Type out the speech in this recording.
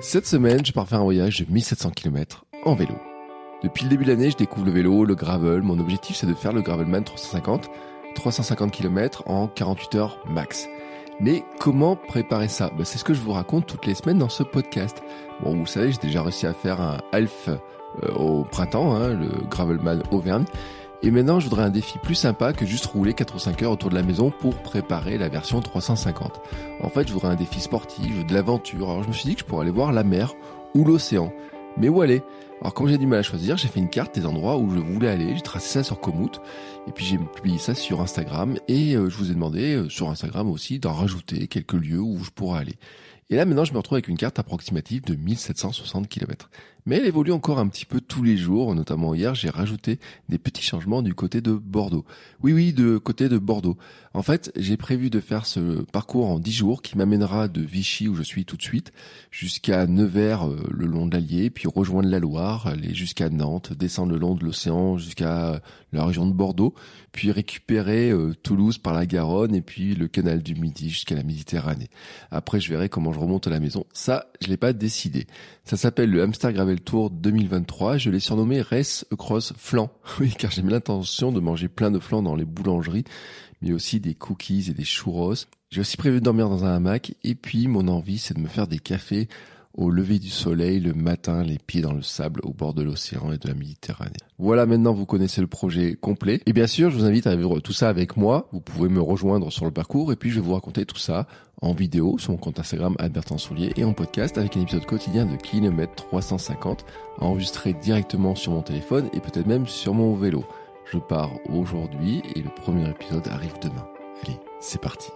Cette semaine, je pars faire un voyage de 1700 km en vélo. Depuis le début de l'année, je découvre le vélo, le gravel. Mon objectif, c'est de faire le Gravelman 350, 350 km en 48 heures max. Mais comment préparer ça? Ben, C'est ce que je vous raconte toutes les semaines dans ce podcast. Bon, vous savez, j'ai déjà réussi à faire un half euh, au printemps, hein, le Gravelman Auvergne. Et maintenant, je voudrais un défi plus sympa que juste rouler 4 ou 5 heures autour de la maison pour préparer la version 350. En fait, je voudrais un défi sportif, de l'aventure. Alors je me suis dit que je pourrais aller voir la mer ou l'océan. Mais où aller? Alors comme j'ai du mal à choisir, j'ai fait une carte des endroits où je voulais aller, j'ai tracé ça sur Komoot, et puis j'ai publié ça sur Instagram, et euh, je vous ai demandé euh, sur Instagram aussi d'en rajouter quelques lieux où je pourrais aller. Et là maintenant je me retrouve avec une carte approximative de 1760 km. Mais elle évolue encore un petit peu tous les jours, notamment hier j'ai rajouté des petits changements du côté de Bordeaux. Oui oui, de côté de Bordeaux. En fait j'ai prévu de faire ce parcours en 10 jours qui m'amènera de Vichy où je suis tout de suite jusqu'à Nevers euh, le long de l'Allier, puis rejoindre la Loire, aller jusqu'à Nantes, descendre le long de l'océan jusqu'à la région de Bordeaux, puis récupérer euh, Toulouse par la Garonne et puis le canal du Midi jusqu'à la Méditerranée. Après je verrai comment je remonte à la maison. Ça, je l'ai pas décidé. Ça s'appelle le Hamster Gravel Tour 2023. Je l'ai surnommé Race Cross Flan. Oui, car j'ai l'intention de manger plein de flancs dans les boulangeries, mais aussi des cookies et des churros. J'ai aussi prévu de dormir dans un hamac. Et puis, mon envie, c'est de me faire des cafés au lever du soleil le matin, les pieds dans le sable au bord de l'océan et de la Méditerranée. Voilà, maintenant vous connaissez le projet complet. Et bien sûr, je vous invite à vivre tout ça avec moi. Vous pouvez me rejoindre sur le parcours et puis je vais vous raconter tout ça en vidéo sur mon compte Instagram Albertin Soulier et en podcast avec un épisode quotidien de kilomètre 350 enregistré directement sur mon téléphone et peut-être même sur mon vélo. Je pars aujourd'hui et le premier épisode arrive demain. Allez, c'est parti.